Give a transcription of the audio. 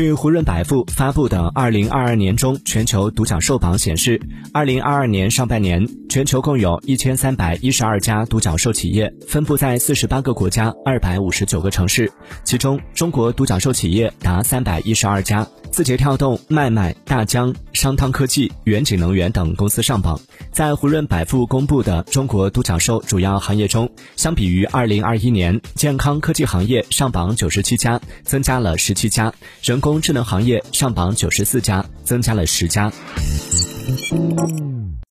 据胡润百富发布的《二零二二年中全球独角兽榜》显示，二零二二年上半年，全球共有一千三百一十二家独角兽企业，分布在四十八个国家、二百五十九个城市，其中中国独角兽企业达三百一十二家。字节跳动、脉脉、大疆、商汤科技、远景能源等公司上榜。在胡润百富公布的中国独角兽主要行业中，相比于二零二一年，健康科技行业上榜九十七家，增加了十七家；人工智能行业上榜九十四家，增加了十家。